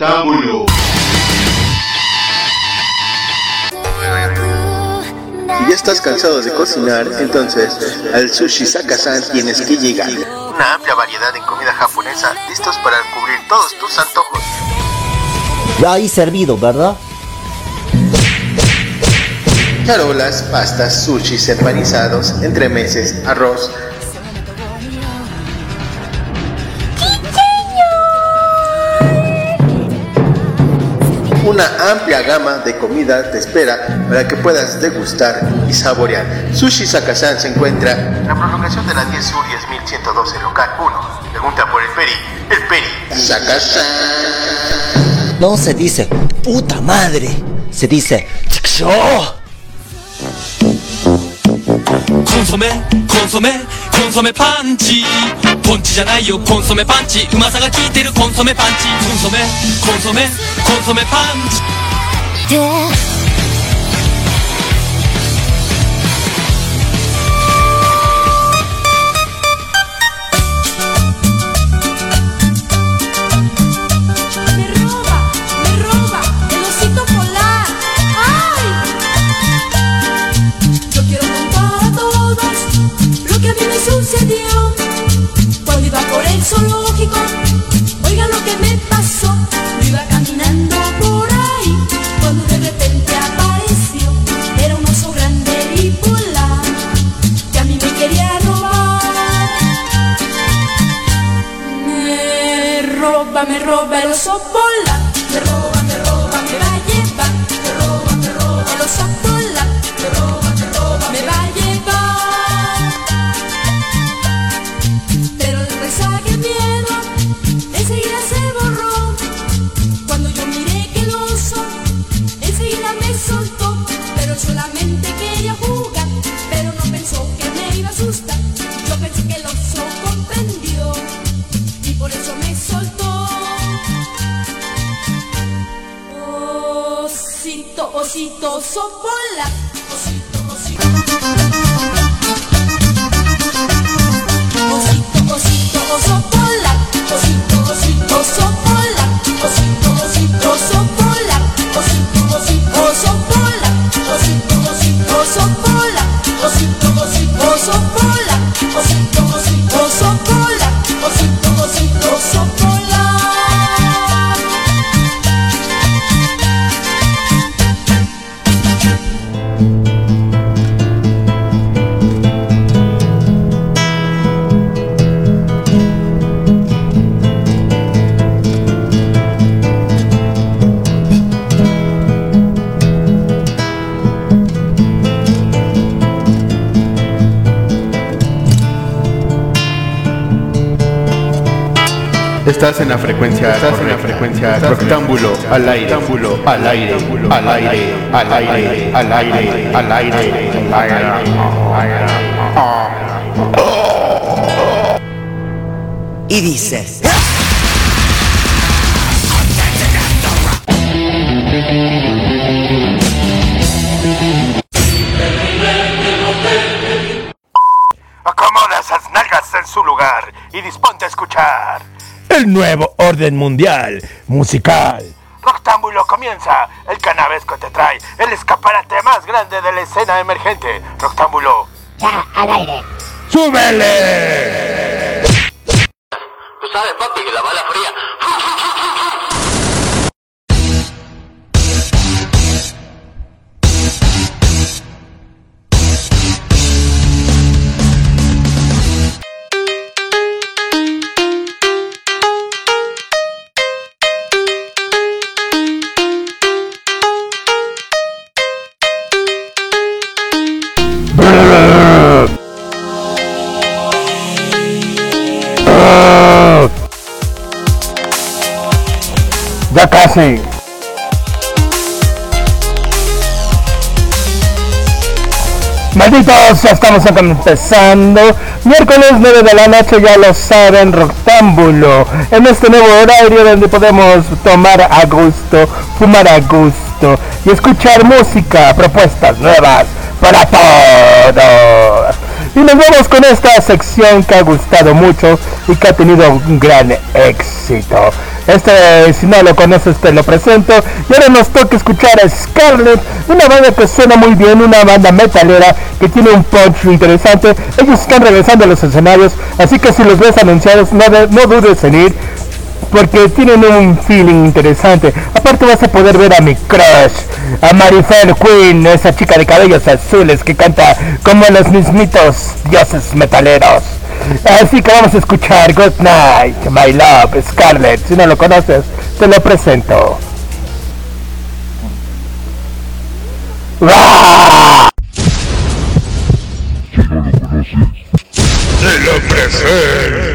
roll. Roctámbulo. ¿Ya estás cansado de cocinar? Entonces, al Sushi Sakasan tienes que llegar. Una amplia variedad en comida japonesa, listos para cubrir todos tus antojos. Ya ahí servido, ¿verdad? Charolas, pastas, sushis empanizados, entremeses, arroz. una amplia gama de comida te espera para que puedas degustar y saborear. Sushi Sakasan se encuentra en la prolongación de la 10 Sur y es 1112 local 1. Pregunta por el Peri. El Peri. Sakasan. No se dice puta madre, se dice consomé, consomé, コンソメパンチ。ポンチじゃないよコンソメパンチ。うまさが効いてるコンソメパンチ。コンソメコンソメコンソメパンチ。Estás en la frecuencia, estás en la frecuencia rectángulo, al aire, rectángulo, al aire, al aire, al aire, al aire, al aire, al aire. Y dices, Nuevo orden mundial musical. Roctámbulo comienza. El canavesco te trae el escaparate más grande de la escena emergente. Roctámbulo. ¡Súbele! Tú sabes, papi, que la bala fría. Ya estamos empezando. Miércoles 9 de la noche, ya lo saben, Rectángulo. En este nuevo horario donde podemos tomar a gusto, fumar a gusto y escuchar música, propuestas nuevas para todos. Y nos vamos con esta sección que ha gustado mucho y que ha tenido un gran éxito. Este, si no lo conoces, te lo presento. Y ahora nos toca escuchar a Scarlett, una banda que suena muy bien, una banda metalera que tiene un punch interesante. Ellos están regresando a los escenarios, así que si los ves anunciados, no, no dudes en ir. Porque tienen un feeling interesante. Aparte vas a poder ver a mi crush, a Marifel Queen, esa chica de cabellos azules que canta como los mismitos dioses metaleros. Así que vamos a escuchar Good Night, My Love, Scarlett. Si no lo conoces, te lo presento. ¡Rah! Te lo presento.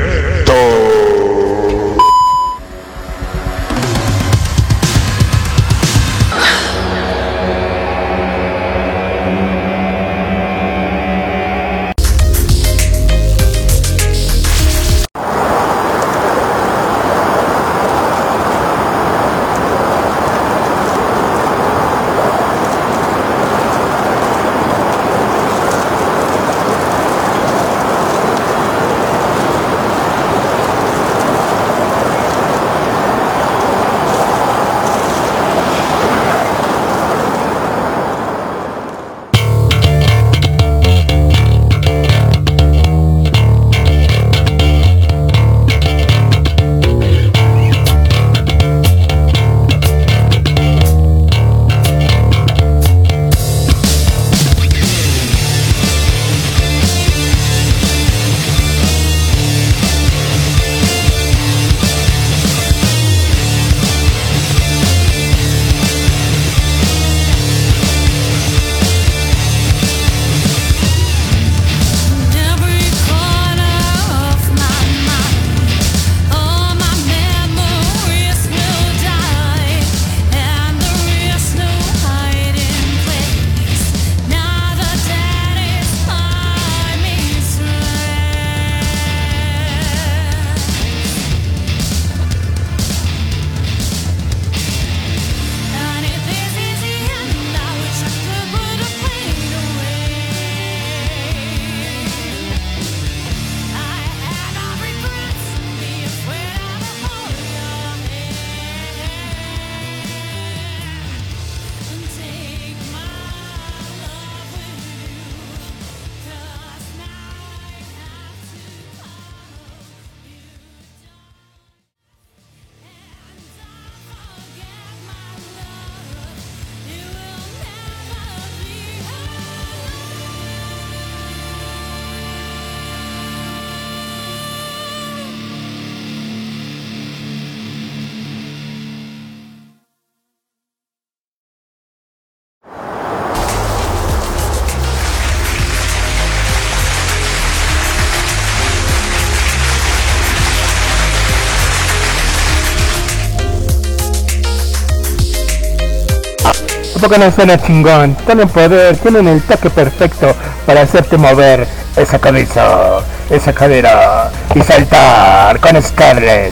¿A poco no suena chingón? Tienen poder, tienen el toque perfecto para hacerte mover esa cabeza, esa cadera y saltar con Scarlett.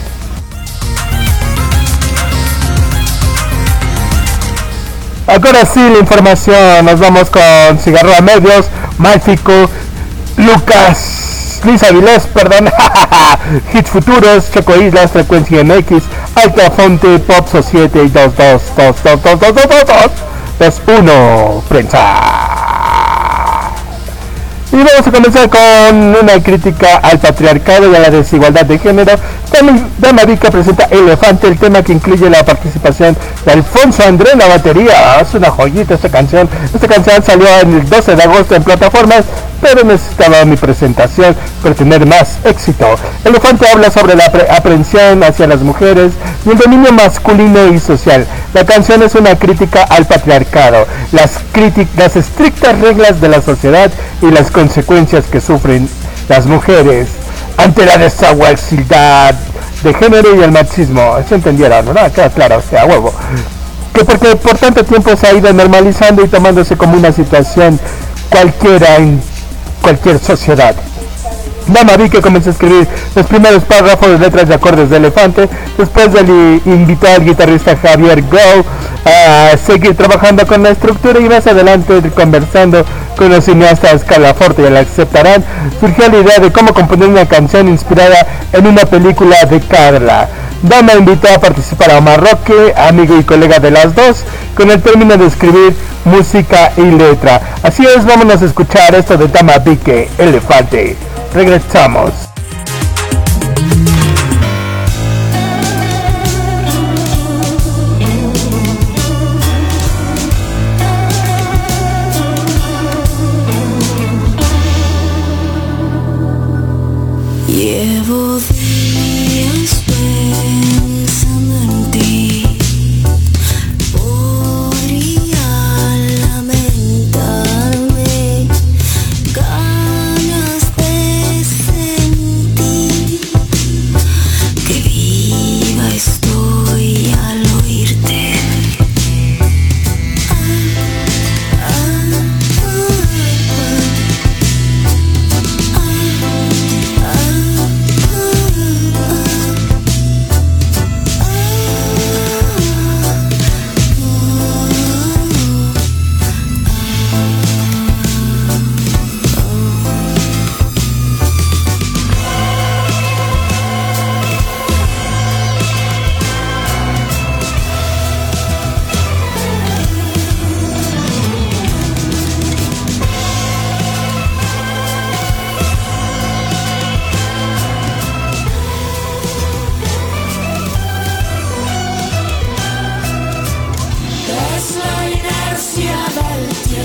Ahora sí, la información. Nos vamos con Cigarro a Medios, Mágico, Lucas, Luis Avilés, perdón, Hits Futuros, Choco Islas, Frecuencia MX, Alta Fonte, Pop Society 2222222221, Prensa. Y vamos a comenzar con una crítica al patriarcado y a la desigualdad de género. También Dama Vica presenta Elefante, el tema que incluye la participación de Alfonso André en la batería. Es una joyita esta canción. Esta canción salió en el 12 de agosto en plataformas, pero necesitaba mi presentación para tener más éxito. Elefante habla sobre la apre- aprehensión hacia las mujeres y el dominio masculino y social. La canción es una crítica al patriarcado, las, las estrictas reglas de la sociedad y las consecuencias que sufren las mujeres ante la desigualdad de género y el machismo. ¿Se entendieron? ¿no? Queda claro, o sea, huevo. Que porque por tanto tiempo se ha ido normalizando y tomándose como una situación cualquiera en cualquier sociedad. Dama vi que comenzó a escribir los primeros párrafos de letras de acordes de elefante. Después le invitó al guitarrista Javier Go a seguir trabajando con la estructura y más adelante conversando con los cineastas Calaforte y el aceptarán, surgió la idea de cómo componer una canción inspirada en una película de Carla. Dama invitó a participar a Omar Roque, amigo y colega de las dos, con el término de escribir música y letra. Así es, vámonos a escuchar esto de Dama Vique, Elefante. Regresamos.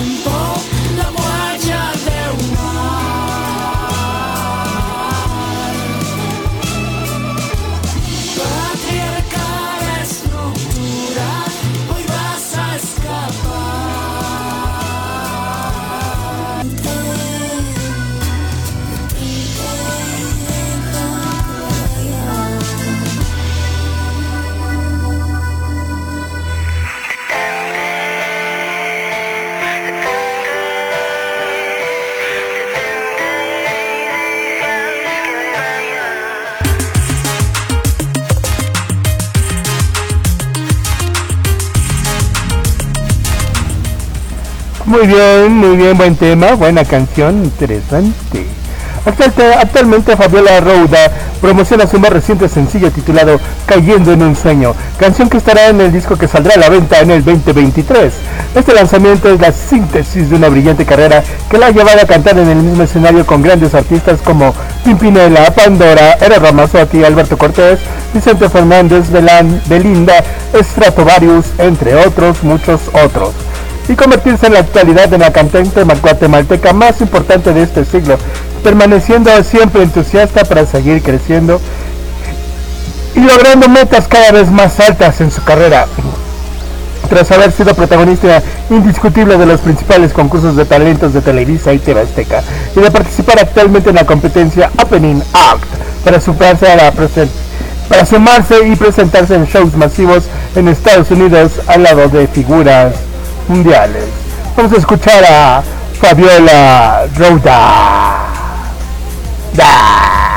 Tempo bien, muy bien, buen tema, buena canción, interesante. Actualmente, Fabiola Rouda promociona su más reciente sencillo titulado Cayendo en un sueño, canción que estará en el disco que saldrá a la venta en el 2023. Este lanzamiento es la síntesis de una brillante carrera que la ha llevado a cantar en el mismo escenario con grandes artistas como Pimpinela, Pandora, Era Ramazzotti, Alberto Cortés, Vicente Fernández, Belán, Belinda, Stratovarius, entre otros, muchos otros y convertirse en la actualidad en la cantante guatemalteca más importante de este siglo, permaneciendo siempre entusiasta para seguir creciendo y logrando metas cada vez más altas en su carrera. Tras haber sido protagonista indiscutible de los principales concursos de talentos de Televisa y TV Azteca, y de participar actualmente en la competencia Opening Act para superarse a la para sumarse y presentarse en shows masivos en Estados Unidos al lado de figuras mundiales. Vamos a escuchar a Fabiola Rouda. Da.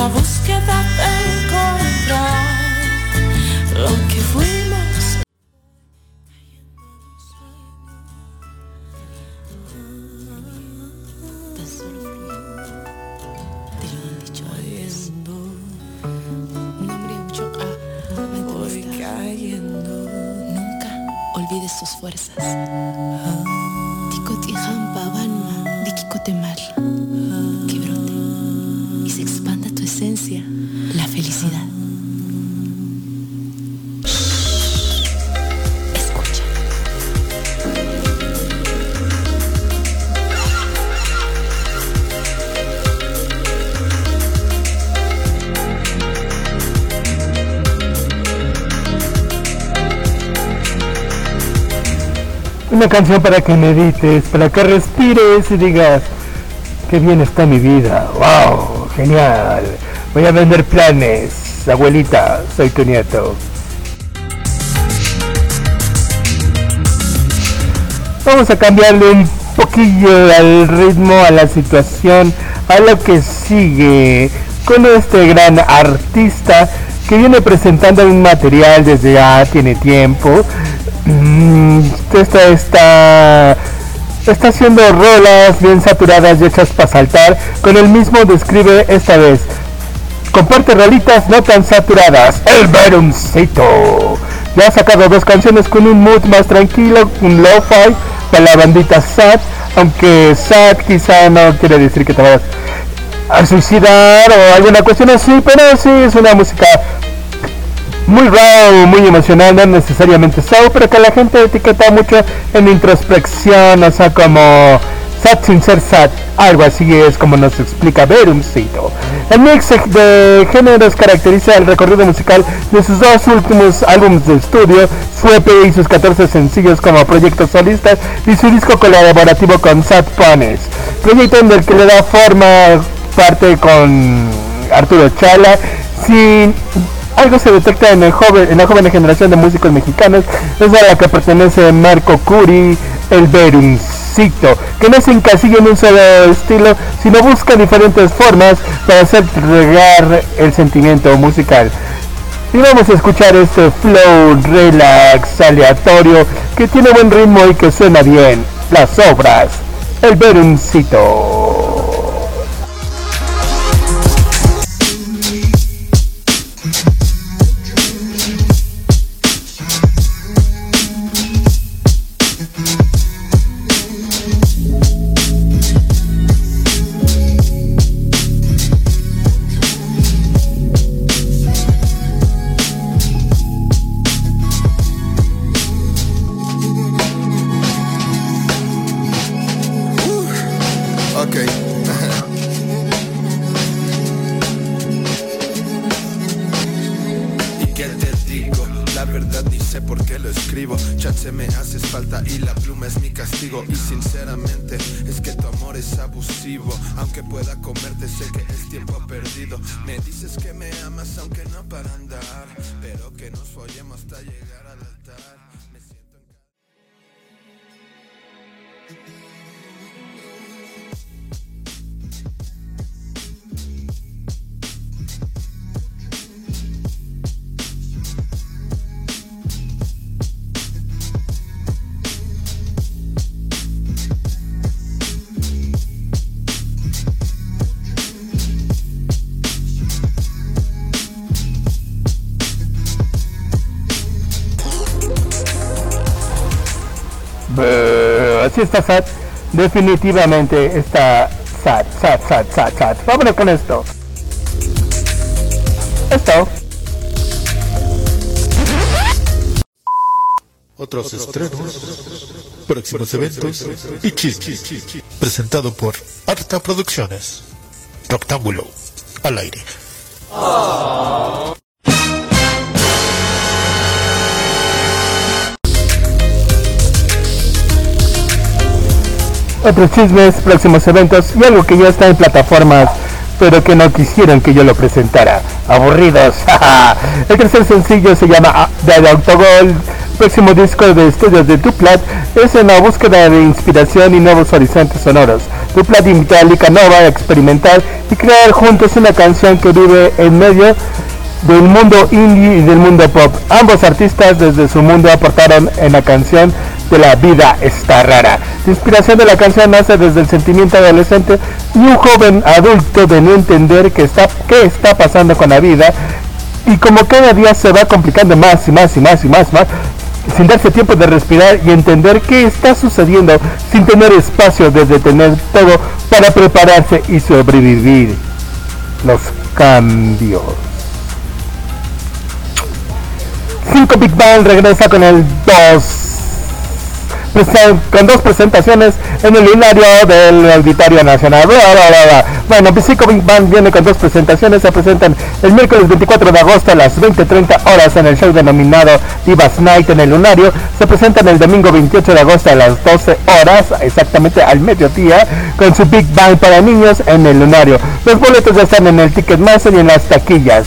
La búsqueda canción para que medites, para que respires y digas, qué bien está mi vida, wow, genial. Voy a vender planes, abuelita, soy tu nieto. Vamos a cambiarle un poquillo al ritmo, a la situación, a lo que sigue con este gran artista que viene presentando un material desde ya tiene tiempo. Mm, Esta está está haciendo rolas bien saturadas y hechas para saltar. Con el mismo describe esta vez. Comparte rolitas no tan saturadas. El Verumcito. Ya ha sacado dos canciones con un mood más tranquilo, un lo-fi para la bandita sad. Aunque sad quizá no quiere decir que te vayas a suicidar o alguna cuestión así, pero sí es una música muy raw, muy emocional, no necesariamente show, pero que la gente etiqueta mucho en introspección, o sea, como sad sin ser sad, algo así es como nos explica Verumcito. El mix de géneros caracteriza el recorrido musical de sus dos últimos álbumes de estudio, su EP y sus 14 sencillos como proyectos solistas y su disco colaborativo con Sad Ponies, proyecto en el que le da forma parte con Arturo Chala, sin algo se detecta en, la joven generación de músicos mexicanos, es a la que pertenece Marco Curi, el Verumcito, que no se encasilla en un solo estilo, sino busca diferentes formas para hacer regar el sentimiento musical. Y vamos a escuchar este flow relax, aleatorio, que tiene buen ritmo y que suena bien. Las obras, el Verumcito. Así está sad. Definitivamente está sad, sad, sad, sad, sad. Vámonos con esto. Esto. Otros estrenos, próximos eventos y chismes. Presentado por Arta Producciones. Rectángulo al aire. Otros chismes, próximos eventos y algo que ya está en plataformas, pero que no quisieron que yo lo presentara. Aburridos. El tercer sencillo se llama ah, The Autogol. Próximo disco de estudios de Duplat es en la búsqueda de inspiración y nuevos horizontes sonoros. Duplat invita a Lika Nova a experimentar y crear juntos una canción que vive en medio del mundo indie y del mundo pop. Ambos artistas desde su mundo aportaron en la canción de la vida está rara. La inspiración de la canción nace desde el sentimiento adolescente y un joven adulto de no entender qué está, qué está pasando con la vida y como cada día se va complicando más y más y más y más, más sin darse tiempo de respirar y entender qué está sucediendo, sin tener espacio de detener todo para prepararse y sobrevivir los cambios. 5 Big Bang regresa con el 2 con dos presentaciones en el lunario del Auditorio Nacional. Bueno, Psycho Big Band viene con dos presentaciones. Se presentan el miércoles 24 de agosto a las 20.30 horas en el show denominado Divas Night en el lunario. Se presentan el domingo 28 de agosto a las 12 horas, exactamente al mediodía, con su Big Bang para niños en el lunario. Los boletos ya están en el Ticketmaster y en las taquillas.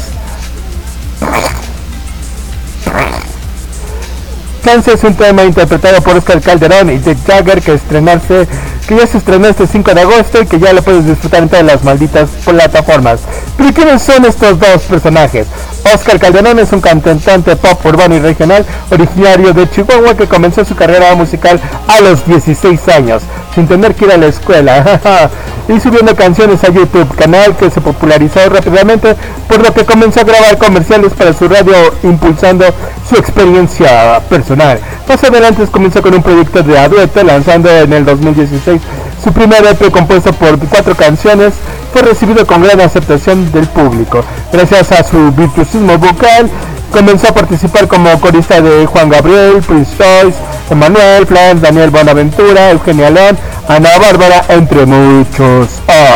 Chance es un tema interpretado por Oscar Calderón y Dick Jagger que estrenarse, que ya se estrenó este 5 de agosto y que ya lo puedes disfrutar en todas las malditas plataformas. Pero ¿quiénes son estos dos personajes? Oscar Calderón es un cantante pop urbano y regional originario de Chihuahua que comenzó su carrera musical a los 16 años, sin tener que ir a la escuela, y subiendo canciones a YouTube, canal que se popularizó rápidamente, por lo que comenzó a grabar comerciales para su radio impulsando su experiencia personal. Más adelante comenzó con un proyecto de adulto lanzando en el 2016 su primer EP compuesto por cuatro canciones fue recibido con gran aceptación del público. Gracias a su virtuosismo vocal, comenzó a participar como corista de Juan Gabriel, Prince Joyce, Emanuel, Flan, Daniel Bonaventura, Eugenia León, Ana Bárbara, entre muchos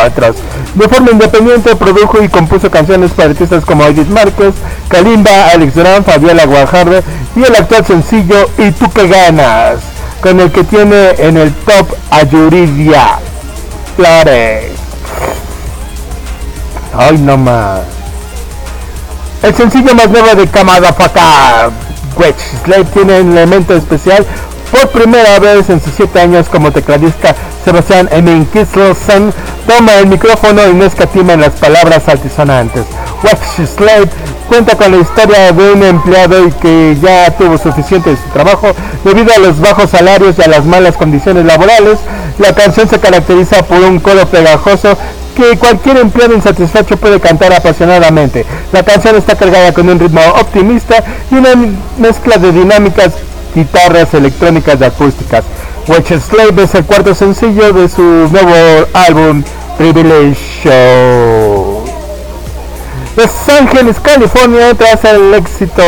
otros. De forma independiente produjo y compuso canciones para artistas como Edith Márquez, Kalimba, Alex Durán, Fabiola Guajardo y el actual sencillo Y tú que ganas con el que tiene en el top a Yuridia Flores. Ay, no más. El sencillo más nuevo de Kamada Faka, Wedge Slade, tiene un elemento especial. Por primera vez en sus 7 años como tecladista, Sebastián Emin Kisselson toma el micrófono y no escatima en las palabras altisonantes. Wedge Slade cuenta con la historia de un empleado que ya tuvo suficiente de su trabajo debido a los bajos salarios y a las malas condiciones laborales. La canción se caracteriza por un coro pegajoso que cualquier empleado insatisfecho puede cantar apasionadamente. La canción está cargada con un ritmo optimista y una mezcla de dinámicas guitarras electrónicas y acústicas. Witch Slave es el cuarto sencillo de su nuevo álbum Privilege Show. Los Ángeles, California, tras el éxito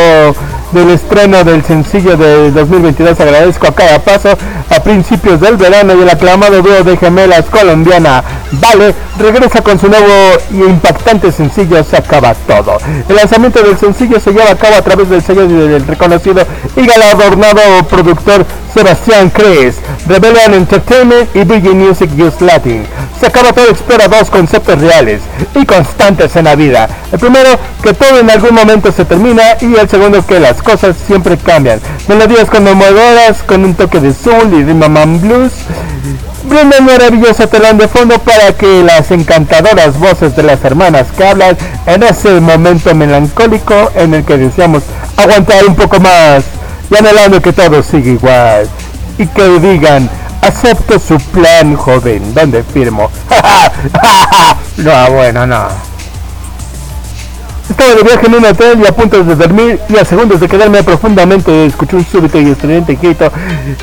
del estreno del sencillo de 2022, agradezco a cada paso a principios del verano y el aclamado dúo de gemelas colombiana Vale regresa con su nuevo y impactante sencillo Se acaba todo. El lanzamiento del sencillo se lleva a cabo a través del sello del reconocido y galardonado productor Sebastián Cres, Rebellion Entertainment y Biggie Music Use Latin. Todo explora dos conceptos reales y constantes en la vida. El primero, que todo en algún momento se termina y el segundo, que las cosas siempre cambian. Melodías conmovedoras con un toque de soul y de mamam blues. Brinda un maravilloso telón de fondo para que las encantadoras voces de las hermanas que hablan en ese momento melancólico en el que deseamos aguantar un poco más y anhelando que todo siga igual. Y que digan acepto su plan joven ¿dónde firmo? no bueno no estaba de viaje en un hotel y a punto de dormir y a segundos de quedarme profundamente escuché un súbito y estridente grito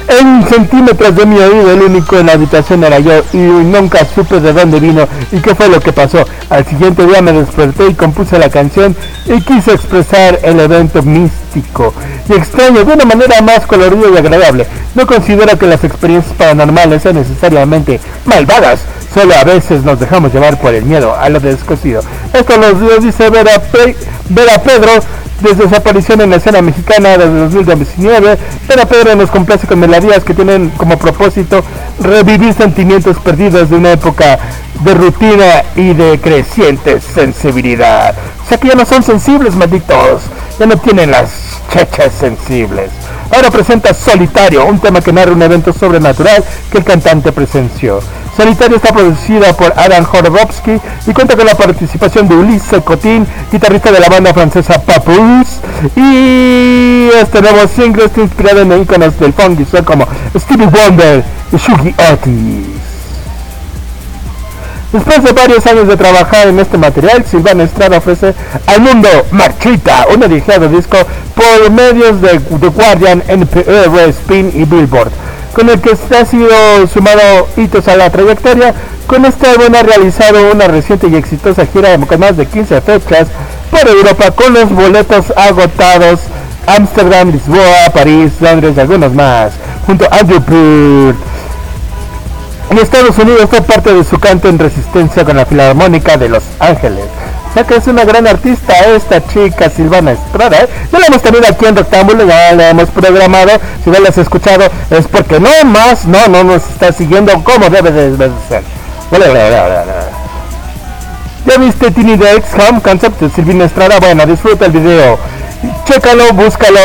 en centímetros de mi oído el único en la habitación era yo y nunca supe de dónde vino y qué fue lo que pasó. Al siguiente día me desperté y compuse la canción y quise expresar el evento místico y extraño de una manera más colorida y agradable. No considero que las experiencias paranormales sean necesariamente malvadas solo a veces nos dejamos llevar por el miedo a lo desconocido esto nos dice Vera Vera Pedro desde su aparición en la escena mexicana desde 2019. Vera Pedro nos complace con melodías que tienen como propósito revivir sentimientos perdidos de una época de rutina y de creciente sensibilidad. O sea que ya no son sensibles, malditos. Ya no tienen las chechas sensibles. Ahora presenta Solitario, un tema que narra un evento sobrenatural que el cantante presenció. Solitario está producida por Adam Horobowski y cuenta con la participación de Ulises Cotín, guitarrista de la banda francesa Papus. Y este nuevo single está inspirado en íconos del funk como Stevie Wonder y Shugi Otis. Después de varios años de trabajar en este material, Silvana Estrada ofrece al mundo Marchita, un dedicado disco por medios de The Guardian, NPR, Spin y Billboard, con el que ha sido sumado hitos a la trayectoria. Con este álbum ha realizado una reciente y exitosa gira con más de 15 fechas por Europa con los boletos agotados Ámsterdam, Lisboa, París, Londres y algunos más, junto a Andrew Bird. En Estados Unidos fue parte de su canto en resistencia con la Filarmónica de Los Ángeles. Que es una gran artista esta chica Silvana Estrada. Ya la hemos tenido aquí en Rectángulo, ya la hemos programado. Si no la has escuchado es porque no más, no, no nos está siguiendo como debe de, de ser. ¿Ya viste Tiny Dex Home Concept de Silvina Estrada? Bueno, disfruta el video. Chécalo, búscalo.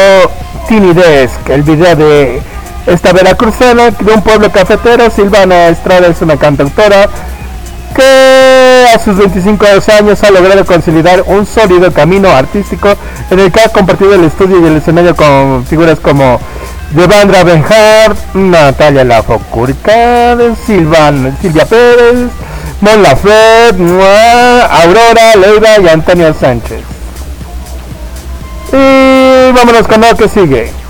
Tiny Desk, el video de esta veracruzana de un pueblo cafetero. Silvana Estrada es una cantautora que a sus 25 años ha logrado consolidar un sólido camino artístico en el que ha compartido el estudio y el escenario con figuras como Devandra Benhart, Natalia Lafourcade, Silvan, Silvia Pérez, Mon Laferte, Aurora, Leida y Antonio Sánchez. Y vámonos con lo que sigue.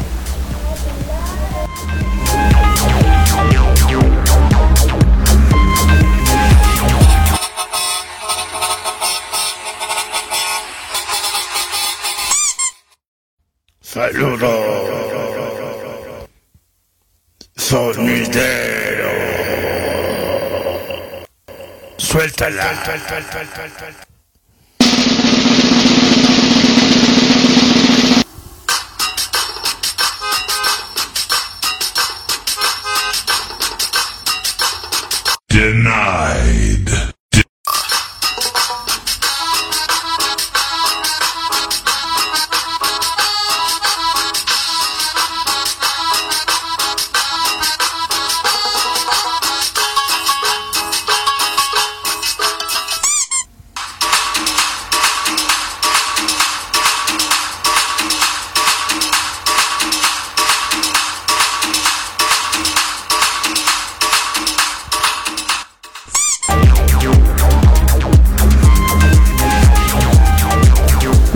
Saludos. Sonidero. Suéltala.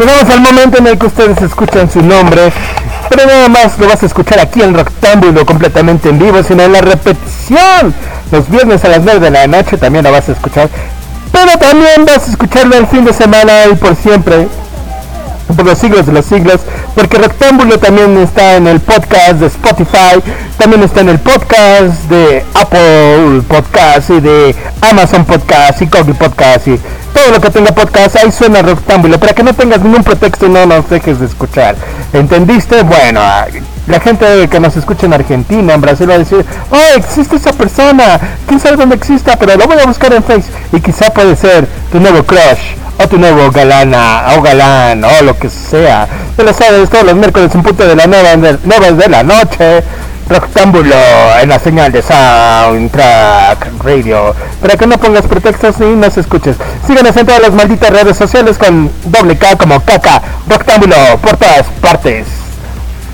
Llegamos al momento en el que ustedes escuchan su nombre, pero nada más lo vas a escuchar aquí en Rectángulo completamente en vivo, sino en la repetición. Los viernes a las 9 de la noche también lo vas a escuchar, pero también vas a escucharlo el fin de semana y por siempre, por los siglos de los siglos, porque Rectángulo también está en el podcast de Spotify, también está en el podcast de Apple Podcast y de Amazon Podcast y Google Podcast y todo lo que tenga podcast, ahí suena Rectángulo, para que no tengas ningún pretexto y no nos dejes de escuchar. ¿Entendiste? Bueno, la gente que nos escucha en Argentina, en Brasil va a decir, oh, existe esa persona, quién sabe dónde exista, pero lo voy a buscar en Facebook y quizá puede ser tu nuevo crush o tu nuevo galana o galán o lo que sea. Ya lo sabes, todos los miércoles en punto de la nueva de, nuevas de la noche. Rectángulo en la señal de Soundtrack Radio. Para que no pongas pretextos y nos escuches. Síguenos en todas las malditas redes sociales con doble K como caca. Rectángulo por todas partes.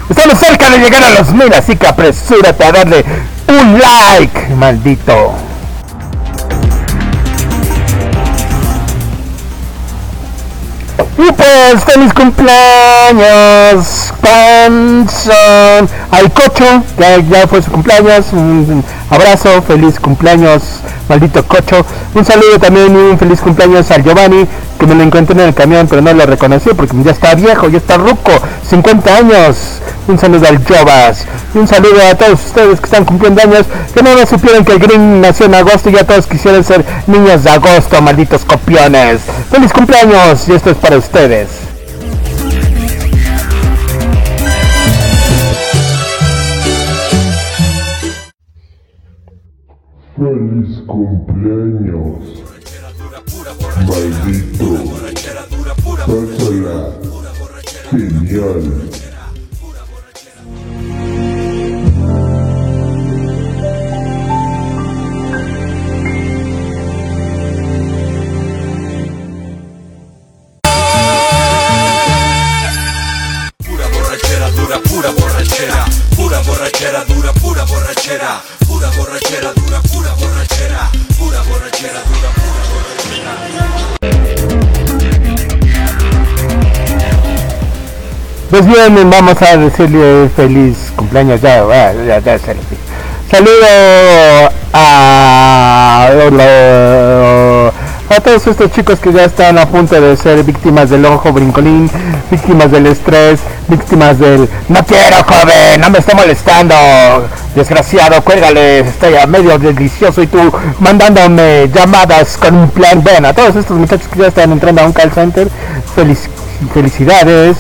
Estamos cerca de llegar a los mil, así que apresúrate a darle un like, maldito. Y pues feliz cumpleaños, Panson, al Cocho, que ya fue su cumpleaños, un abrazo, feliz cumpleaños, maldito Cocho. Un saludo también y un feliz cumpleaños al Giovanni, que me lo encontré en el camión, pero no lo reconocí porque ya está viejo, ya está ruco, 50 años. Un saludo al Jovas y un saludo a todos ustedes que están cumpliendo años, que no me supieron que el Green nació en agosto y ya todos quisieran ser niños de agosto, malditos copiones. Feliz cumpleaños y esto es para ustedes. Feliz cumpleaños. Maldito. Pásala. Genial. Borrachera dura, pura borrachera, pura borrachera Pues bien, vamos a decirle feliz cumpleaños ya, ya, ya, ya. Saludo a, a todos estos chicos que ya están a punto de ser víctimas del ojo brincolín, víctimas del estrés, víctimas del no quiero joven, no me está molestando, desgraciado, cuélgale, estoy a medio delicioso y tú mandándome llamadas con un plan. Bueno, a todos estos muchachos que ya están entrando a un call center, felic- felicidades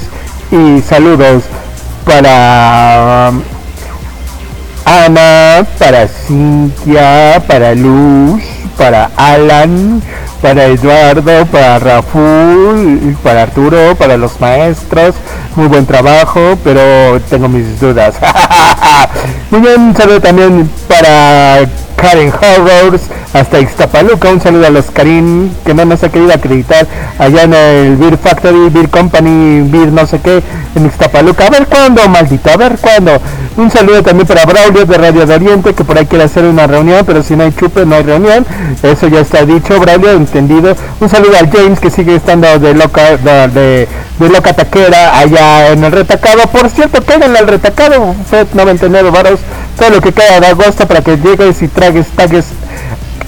y saludos para um, Ana, para Cintia, para Luz, para Alan, para Eduardo, para Raful, para Arturo, para los maestros. Muy buen trabajo, pero tengo mis dudas. Muy bien, un saludo también para Karen Horrors, hasta Ixtapaluca. Un saludo a los Karim que no nos ha querido acreditar allá en el Beer Factory, Beer Company, Beer no sé qué, en Ixtapaluca. A ver cuándo, maldito, a ver cuándo. Un saludo también para Braulio de Radio de Oriente, que por ahí quiere hacer una reunión, pero si no hay chupe, no hay reunión. Eso ya está dicho, Braulio, entendido. Un saludo al James, que sigue estando de loca, de, de, loca taquera allá en el retacado. Por cierto, cáiganle al retacado, Fed 99 varos, todo lo que queda de agosto para que llegues y tragues, tagues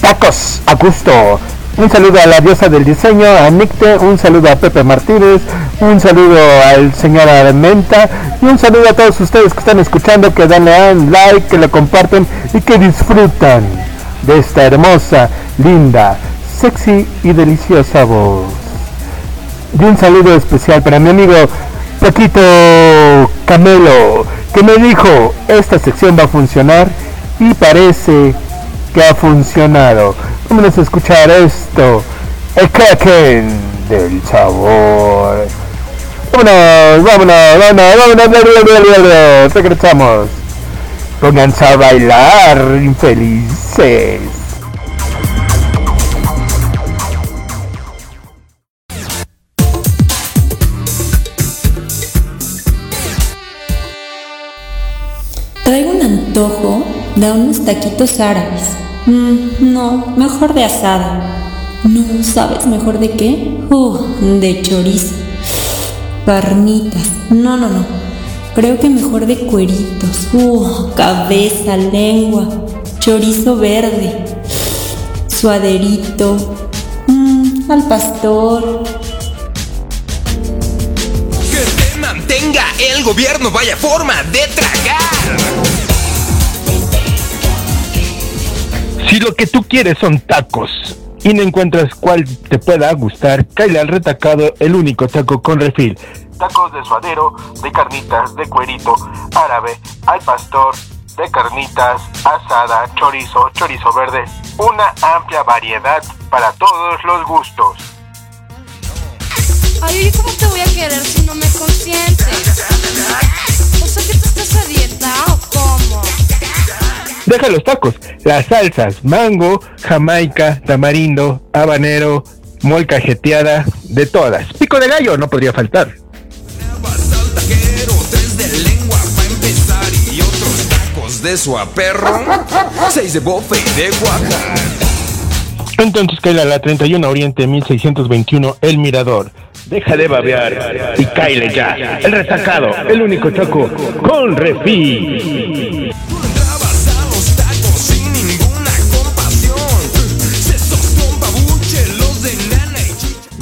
tacos a gusto. Un saludo a la diosa del diseño, a Nicte, un saludo a Pepe Martínez, un saludo al señor Armenta y un saludo a todos ustedes que están escuchando, que dan like, que lo comparten y que disfrutan de esta hermosa, linda, sexy y deliciosa voz. Y un saludo especial para mi amigo Paquito Camelo, que me dijo, esta sección va a funcionar y parece que ha funcionado. Vámonos a escuchar esto. El Kraken del sabor. Vámonos, vámonos, vámonos, vámonos, vámonos, regresamos. Pónganse a bailar, infelices. Antojo de unos taquitos árabes. Mm, no, mejor de asada. No, ¿sabes mejor de qué? Uh, de chorizo. Carnitas. No, no, no. Creo que mejor de cueritos. Uh, cabeza, lengua. Chorizo verde. Suaderito. Mm, al pastor. Que te mantenga el gobierno, vaya forma de tragar. Si lo que tú quieres son tacos y no encuentras cuál te pueda gustar, cállale al retacado el único taco con refil. Tacos de suadero, de carnitas, de cuerito, árabe, al pastor, de carnitas, asada, chorizo, chorizo verde. Una amplia variedad para todos los gustos. Ay, ¿cómo te voy a querer si no me consientes? O sea, que tú estás a o cómo? Deja los tacos, las salsas, mango, jamaica, tamarindo, habanero, mol cajeteada, de todas. Pico de gallo no podría faltar. De de bofe y de Oaxaca. Entonces cae la 31 Oriente 1621 El Mirador. Deja de babear y caile ya. El resacado, el único taco con refil.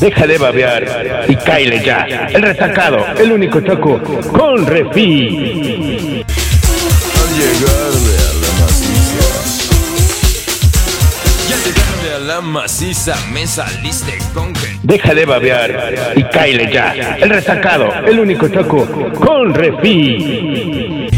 Deja de babear y caile ya. El resacado, el único taco con refil. Al llegarle a la maciza. Y al llegarle a la maciza me saliste con que. Deja de babear y caile ya. El resacado, el único taco con refil.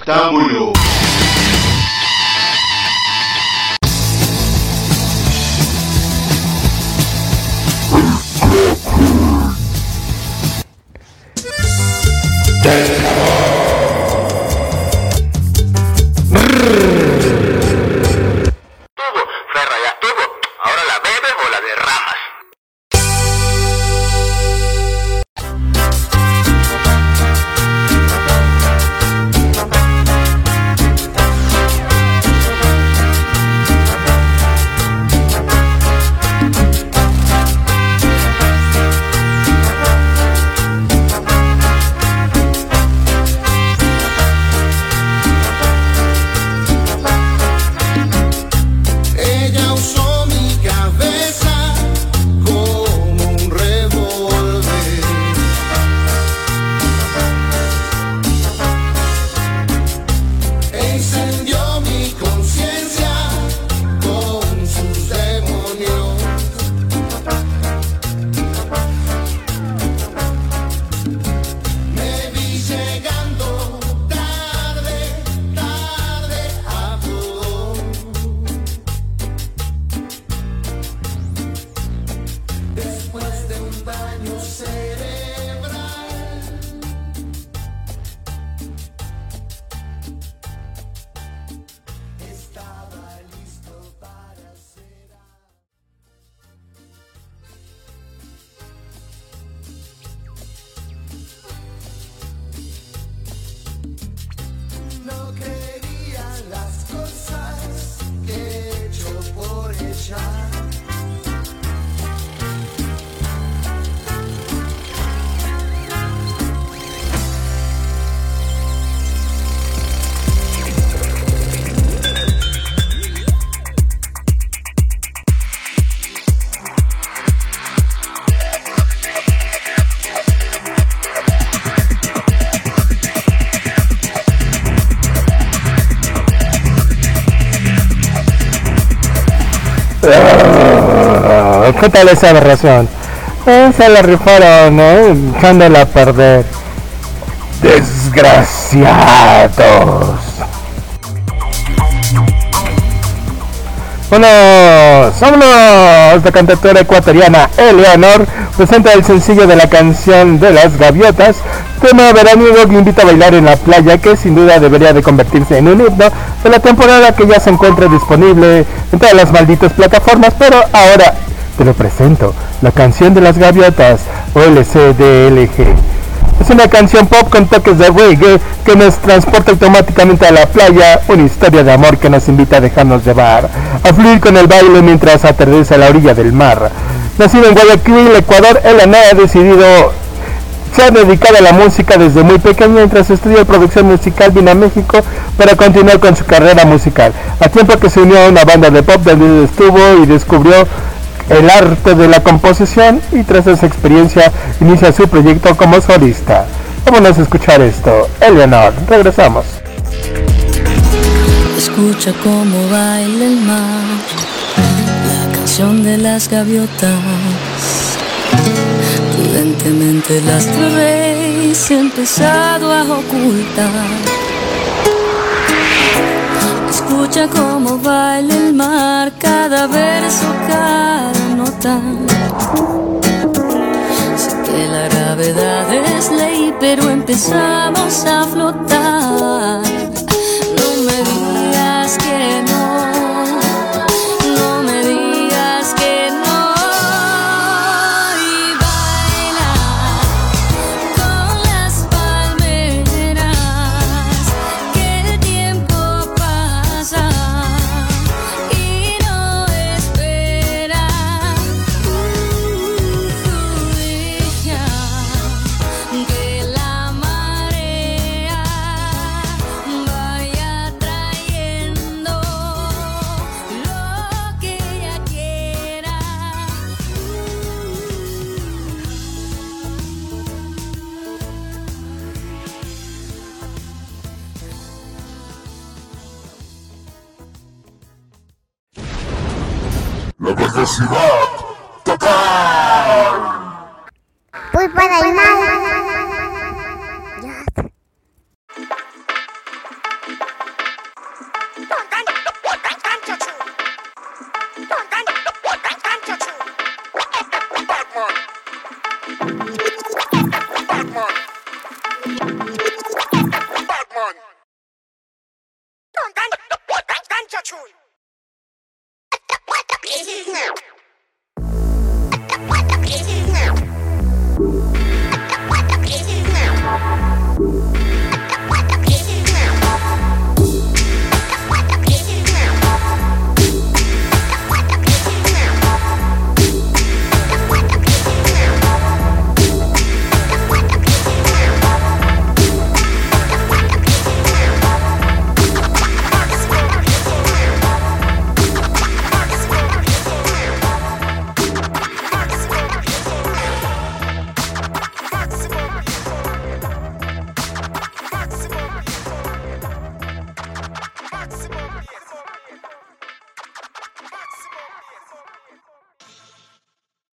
Octámbulo. ¿Qué tal esa aberración? Eh, se la rifaron, ¿eh? Echándola a perder. Desgraciados. Bueno, vámonos. La cantautora ecuatoriana Eleanor presenta el sencillo de la canción de las gaviotas, tema veraniego que invita a bailar en la playa, que sin duda debería de convertirse en un himno de la temporada que ya se encuentra disponible en todas las malditas plataformas, pero ahora te lo presento, la canción de las gaviotas, OLCDLG. Es una canción pop con toques de reggae que nos transporta automáticamente a la playa, una historia de amor que nos invita a dejarnos llevar, a fluir con el baile mientras atardece a la orilla del mar. Nacido en Guayaquil, Ecuador, Elena ha decidido ser dedicada a la música desde muy pequeña mientras estudia producción musical vino a México para continuar con su carrera musical. A tiempo que se unió a una banda de pop donde estuvo y descubrió el arte de la composición y tras esa experiencia inicia su proyecto como solista. Vámonos a escuchar esto. Eleanor, regresamos. Escucha cómo baila el mar, la canción de las gaviotas. Prudentemente las he empezado a ocultar. Escucha cómo baila el mar, cada verso, cada nota. Sé que la gravedad es ley, pero empezamos a flotar. La velocidad total.